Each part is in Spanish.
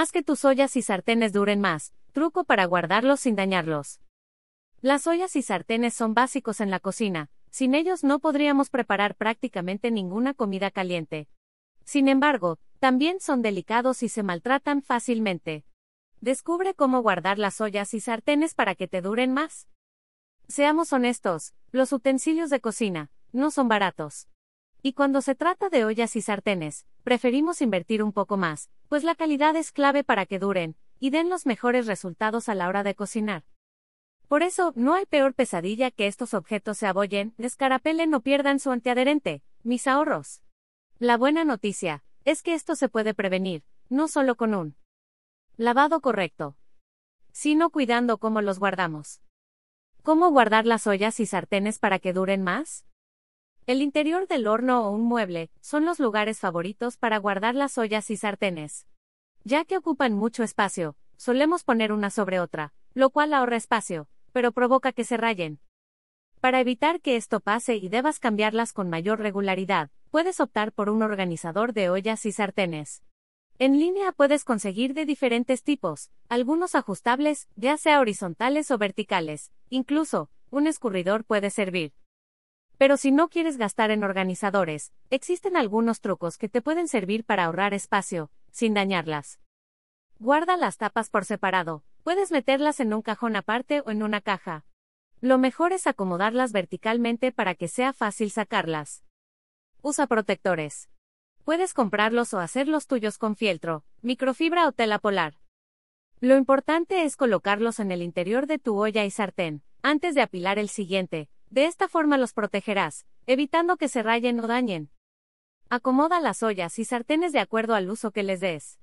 Haz que tus ollas y sartenes duren más. Truco para guardarlos sin dañarlos. Las ollas y sartenes son básicos en la cocina. Sin ellos no podríamos preparar prácticamente ninguna comida caliente. Sin embargo, también son delicados y se maltratan fácilmente. Descubre cómo guardar las ollas y sartenes para que te duren más. Seamos honestos, los utensilios de cocina no son baratos. Y cuando se trata de ollas y sartenes, preferimos invertir un poco más, pues la calidad es clave para que duren y den los mejores resultados a la hora de cocinar. Por eso, no hay peor pesadilla que estos objetos se abollen, descarapelen o pierdan su antiadherente, mis ahorros. La buena noticia es que esto se puede prevenir, no solo con un lavado correcto, sino cuidando cómo los guardamos. ¿Cómo guardar las ollas y sartenes para que duren más? El interior del horno o un mueble son los lugares favoritos para guardar las ollas y sartenes. Ya que ocupan mucho espacio, solemos poner una sobre otra, lo cual ahorra espacio, pero provoca que se rayen. Para evitar que esto pase y debas cambiarlas con mayor regularidad, puedes optar por un organizador de ollas y sartenes. En línea puedes conseguir de diferentes tipos, algunos ajustables, ya sea horizontales o verticales, incluso, un escurridor puede servir. Pero si no quieres gastar en organizadores, existen algunos trucos que te pueden servir para ahorrar espacio, sin dañarlas. Guarda las tapas por separado, puedes meterlas en un cajón aparte o en una caja. Lo mejor es acomodarlas verticalmente para que sea fácil sacarlas. Usa protectores. Puedes comprarlos o hacerlos tuyos con fieltro, microfibra o tela polar. Lo importante es colocarlos en el interior de tu olla y sartén, antes de apilar el siguiente, de esta forma los protegerás, evitando que se rayen o dañen. Acomoda las ollas y sartenes de acuerdo al uso que les des.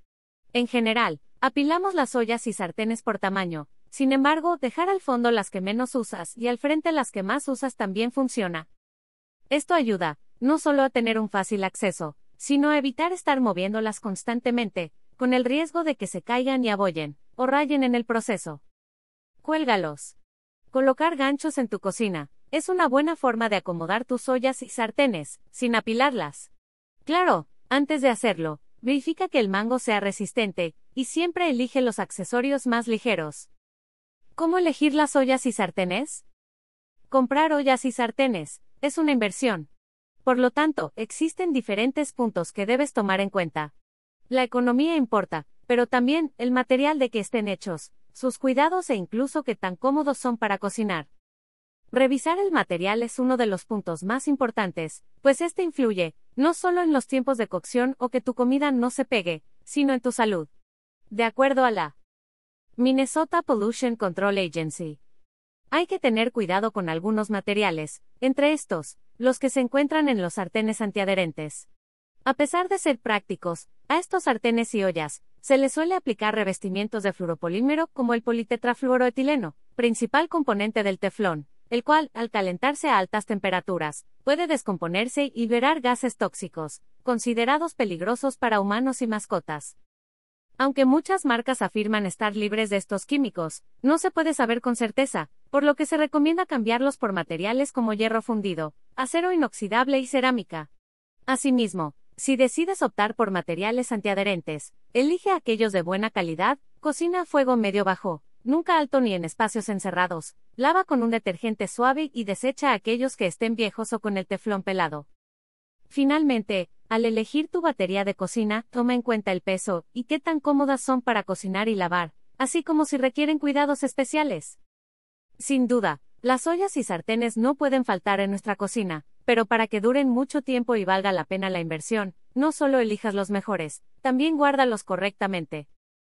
En general, apilamos las ollas y sartenes por tamaño, sin embargo, dejar al fondo las que menos usas y al frente las que más usas también funciona. Esto ayuda, no solo a tener un fácil acceso, sino a evitar estar moviéndolas constantemente, con el riesgo de que se caigan y abollen, o rayen en el proceso. Cuélgalos. Colocar ganchos en tu cocina, es una buena forma de acomodar tus ollas y sartenes, sin apilarlas. Claro, antes de hacerlo, verifica que el mango sea resistente, y siempre elige los accesorios más ligeros. ¿Cómo elegir las ollas y sartenes? Comprar ollas y sartenes es una inversión. Por lo tanto, existen diferentes puntos que debes tomar en cuenta. La economía importa, pero también el material de que estén hechos, sus cuidados e incluso qué tan cómodos son para cocinar. Revisar el material es uno de los puntos más importantes, pues este influye, no solo en los tiempos de cocción o que tu comida no se pegue, sino en tu salud. De acuerdo a la Minnesota Pollution Control Agency. Hay que tener cuidado con algunos materiales, entre estos, los que se encuentran en los sartenes antiadherentes. A pesar de ser prácticos, a estos sartenes y ollas, se les suele aplicar revestimientos de fluoropolímero como el politetrafluoroetileno, principal componente del teflón, el cual, al calentarse a altas temperaturas, puede descomponerse y liberar gases tóxicos, considerados peligrosos para humanos y mascotas. Aunque muchas marcas afirman estar libres de estos químicos, no se puede saber con certeza, por lo que se recomienda cambiarlos por materiales como hierro fundido, acero inoxidable y cerámica. Asimismo, si decides optar por materiales antiadherentes, elige aquellos de buena calidad, cocina a fuego medio bajo, nunca alto ni en espacios encerrados, lava con un detergente suave y desecha aquellos que estén viejos o con el teflón pelado. Finalmente, al elegir tu batería de cocina, toma en cuenta el peso y qué tan cómodas son para cocinar y lavar, así como si requieren cuidados especiales. Sin duda, las ollas y sartenes no pueden faltar en nuestra cocina, pero para que duren mucho tiempo y valga la pena la inversión, no solo elijas los mejores, también guárdalos correctamente.